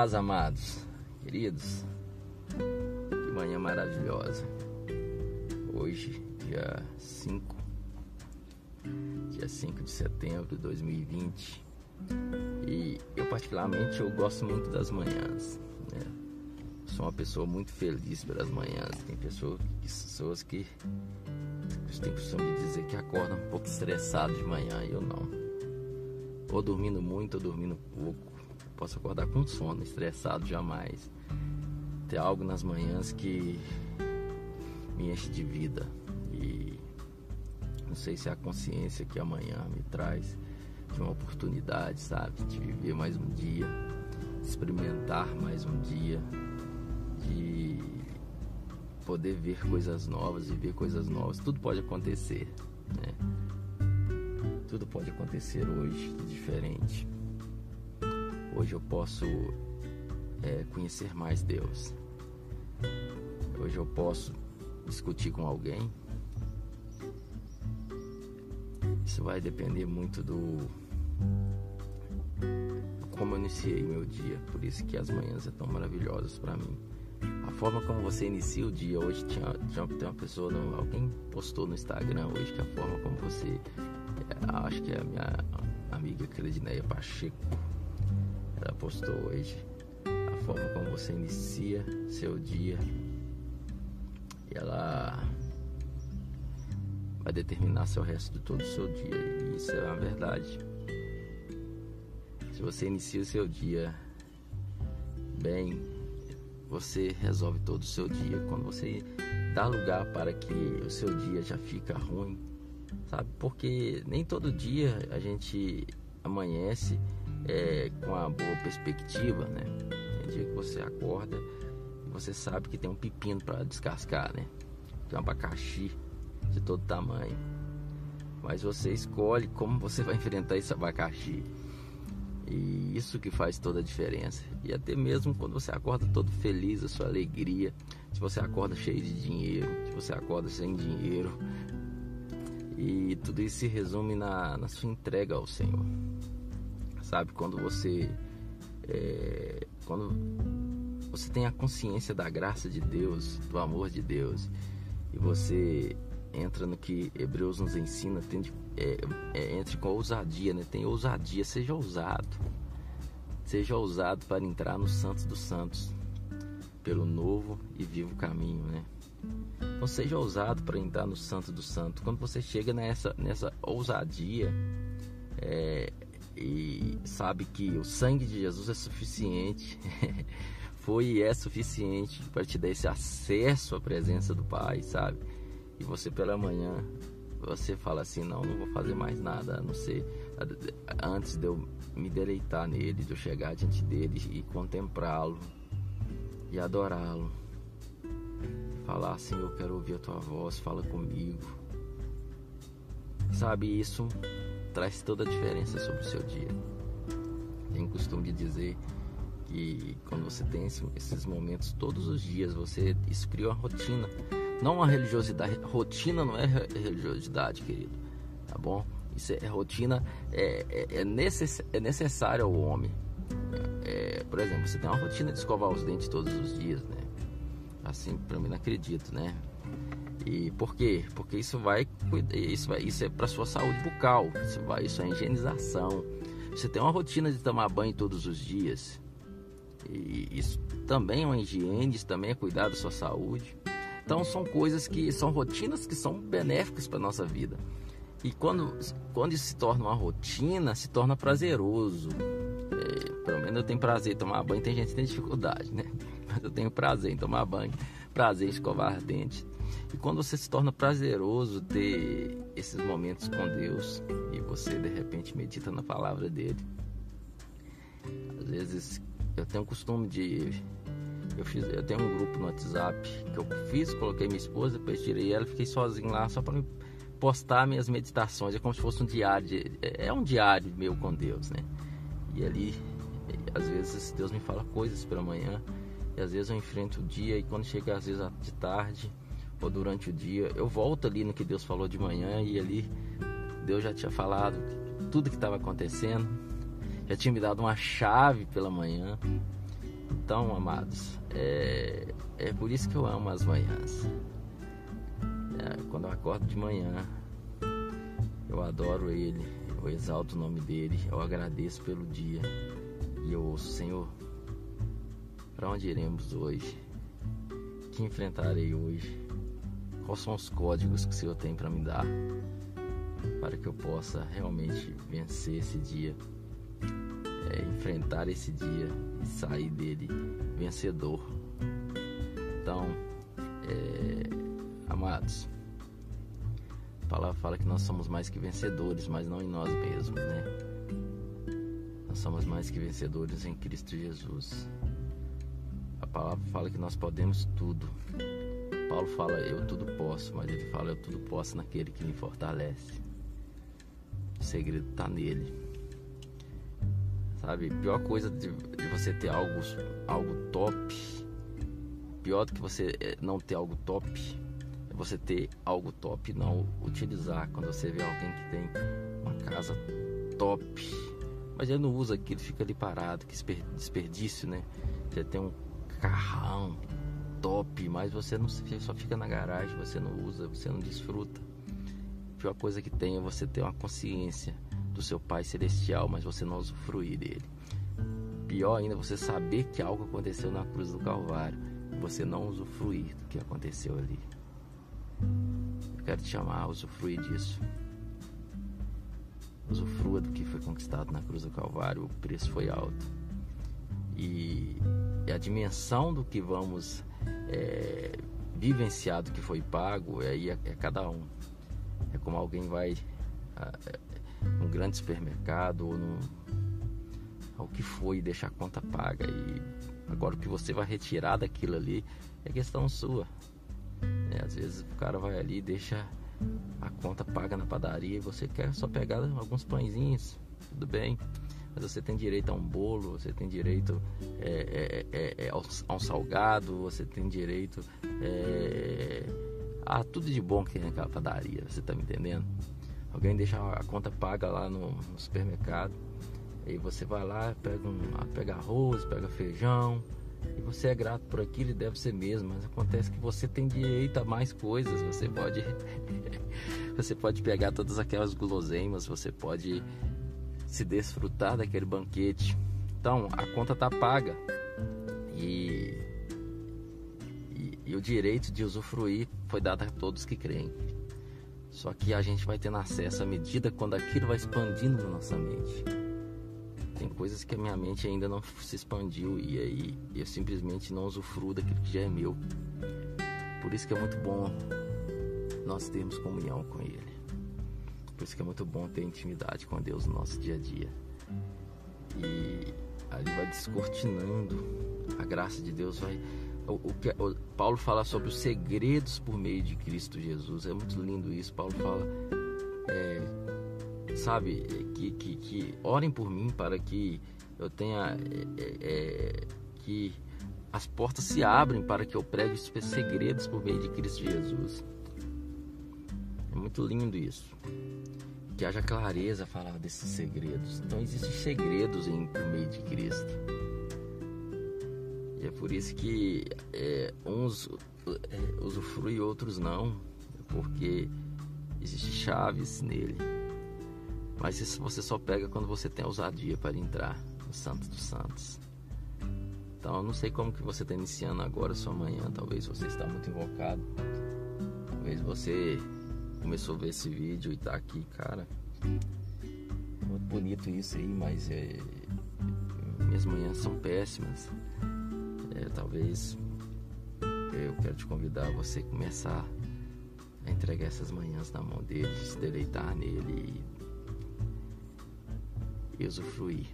paz, amados, queridos. Que manhã maravilhosa. Hoje, dia 5, dia 5 de setembro de 2020. E eu particularmente eu gosto muito das manhãs. Né? Sou uma pessoa muito feliz pelas manhãs. Tem pessoas, pessoas que tem costume de dizer que acordam um pouco estressado de manhã e eu não. Ou dormindo muito ou dormindo pouco posso acordar com sono, estressado jamais. Tem algo nas manhãs que me enche de vida e não sei se é a consciência que amanhã me traz de uma oportunidade, sabe, de viver mais um dia, experimentar mais um dia, de poder ver coisas novas, viver coisas novas. Tudo pode acontecer, né? Tudo pode acontecer hoje diferente. Hoje eu posso é, conhecer mais Deus. Hoje eu posso discutir com alguém. Isso vai depender muito do como eu iniciei meu dia. Por isso que as manhãs é tão maravilhosas para mim. A forma como você inicia o dia hoje tinha, tinha tem uma pessoa, no, alguém postou no Instagram hoje que a forma como você, é, acho que é a minha amiga Credineia Pacheco ela postou hoje a forma como você inicia seu dia. E ela vai determinar seu resto de todo o seu dia. E isso é uma verdade. Se você inicia o seu dia bem, você resolve todo o seu dia. Quando você dá lugar para que o seu dia já fica ruim, sabe? Porque nem todo dia a gente amanhece é, com a boa perspectiva, né? Tem dia que você acorda você sabe que tem um pepino para descascar, né? Tem um abacaxi de todo tamanho. Mas você escolhe como você vai enfrentar esse abacaxi. E isso que faz toda a diferença. E até mesmo quando você acorda todo feliz, a sua alegria, se você acorda cheio de dinheiro, se você acorda sem dinheiro. E tudo isso se resume na, na sua entrega ao Senhor sabe? Quando você é, quando você tem a consciência da graça de Deus, do amor de Deus, e você entra no que Hebreus nos ensina, tem de, é, é, entre com ousadia, né? Tem ousadia, seja ousado, seja ousado para entrar no Santos dos Santos, pelo novo e vivo caminho, né? Então seja ousado para entrar no Santo do Santo. Quando você chega nessa, nessa ousadia, é, e sabe que o sangue de Jesus é suficiente, foi e é suficiente para te dar esse acesso à presença do Pai, sabe? E você pela manhã, você fala assim: não, não vou fazer mais nada a não ser antes de eu me deleitar nele, de eu chegar diante dele e contemplá-lo e adorá-lo. Falar assim: eu quero ouvir a tua voz, fala comigo. Sabe isso? Traz toda a diferença sobre o seu dia. Tem costume de dizer que quando você tem esses momentos todos os dias, você isso cria uma rotina, não uma religiosidade. Rotina não é religiosidade, querido, tá bom? Isso é rotina, é, é, é, necess, é necessário ao homem. É, por exemplo, você tem uma rotina de escovar os dentes todos os dias, né? Assim, para mim não acredito, né? E por quê? Porque isso vai isso vai isso é para sua saúde bucal, isso vai isso é higienização. Você tem uma rotina de tomar banho todos os dias. E isso também é uma higiene, isso também é cuidar da sua saúde. Então são coisas que são rotinas que são benéficas para nossa vida. E quando, quando isso se torna uma rotina, se torna prazeroso. É, pelo menos eu tenho prazer em tomar banho. Tem gente que tem dificuldade, né? Mas eu tenho prazer em tomar banho, prazer em escovar dentes. E quando você se torna prazeroso ter esses momentos com Deus e você de repente medita na palavra dele, às vezes eu tenho o costume de eu fiz, eu tenho um grupo no WhatsApp que eu fiz, coloquei minha esposa, depois tirei ela, fiquei sozinho lá só para postar minhas meditações. É como se fosse um diário, é, é um diário meu com Deus, né? E ali, às vezes Deus me fala coisas pela manhã, e às vezes eu enfrento o dia e quando chega às vezes de tarde, ou durante o dia, eu volto ali no que Deus falou de manhã e ali Deus já tinha falado tudo que estava acontecendo, já tinha me dado uma chave pela manhã Então, amados, é, é por isso que eu amo as manhãs. É, quando eu acordo de manhã, eu adoro Ele, eu exalto o nome dele, eu agradeço pelo dia e eu ouço, Senhor, para onde iremos hoje? Que enfrentarei hoje? Quais são os códigos que o Senhor tem para me dar para que eu possa realmente vencer esse dia, é, enfrentar esse dia e sair dele vencedor? Então, é, amados, a palavra fala que nós somos mais que vencedores, mas não em nós mesmos, né? Nós somos mais que vencedores em Cristo Jesus palavra fala que nós podemos tudo. Paulo fala eu tudo posso, mas ele fala eu tudo posso naquele que me fortalece. O segredo está nele. Sabe, pior coisa de, de, você ter algo, algo top, pior do que você eh, não ter algo top, é você ter algo top e não utilizar. Quando você vê alguém que tem uma casa top, mas ele não usa aquilo, fica ali parado, que desperdício, né? Você tem um carrão top, mas você não só fica na garagem, você não usa, você não desfruta. A pior coisa que tem é você ter uma consciência do seu Pai Celestial, mas você não usufruir dele. Pior ainda é você saber que algo aconteceu na cruz do Calvário e você não usufruir do que aconteceu ali. Eu quero te chamar a usufruir disso. Usufrua do que foi conquistado na cruz do Calvário, o preço foi alto. E a dimensão do que vamos é, vivenciar do que foi pago, aí é, é, cada um. É como alguém vai a, é, num grande supermercado ou num, ao que foi deixar a conta paga. E agora o que você vai retirar daquilo ali é questão sua. É, às vezes o cara vai ali e deixa a conta paga na padaria e você quer só pegar alguns pãezinhos, tudo bem mas você tem direito a um bolo, você tem direito é, é, é, é a um salgado, você tem direito é, a tudo de bom que tem naquela padaria, você tá me entendendo? Alguém deixa a conta paga lá no, no supermercado, e você vai lá, pega, um, pega arroz, pega feijão, e você é grato por aquilo e deve ser mesmo, mas acontece que você tem direito a mais coisas, você pode você pode pegar todas aquelas guloseimas, você pode se desfrutar daquele banquete. Então, a conta está paga e, e, e, o direito de usufruir foi dado a todos que creem. Só que a gente vai tendo acesso à medida quando aquilo vai expandindo na nossa mente. Tem coisas que a minha mente ainda não se expandiu e aí eu simplesmente não usufruo daquilo que já é meu. Por isso que é muito bom nós termos comunhão com Ele. Por isso que é muito bom ter intimidade com Deus no nosso dia a dia. E ali vai descortinando a graça de Deus, vai o, que o Paulo fala sobre os segredos por meio de Cristo Jesus. É muito lindo isso. Paulo fala, é, sabe, que, que, que, orem por mim para que eu tenha é, é que as portas se abrem para que eu pregue os segredos por meio de Cristo Jesus. É muito lindo isso que haja clareza falar desses segredos. Então existem segredos em, meio de Cristo. E é por isso que é, uns é, usufruem e outros não, porque existem chaves nele. Mas isso você só pega quando você tem ousadia para entrar no Santo dos Santos. Então eu não sei como que você está iniciando agora sua manhã, talvez você está muito invocado, talvez você começou a ver esse vídeo e tá aqui, cara. Muito bonito isso aí, mas é, minhas manhãs são péssimas. É, talvez eu quero te convidar a você começar a entregar essas manhãs na mão dele, se deleitar nele e, e usufruir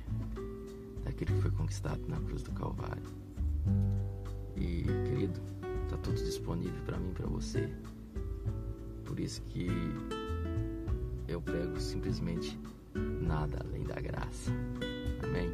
daquilo que foi conquistado na cruz do Calvário. E, querido, tá tudo disponível para mim, para você. Por isso que eu prego simplesmente nada além da graça. Amém?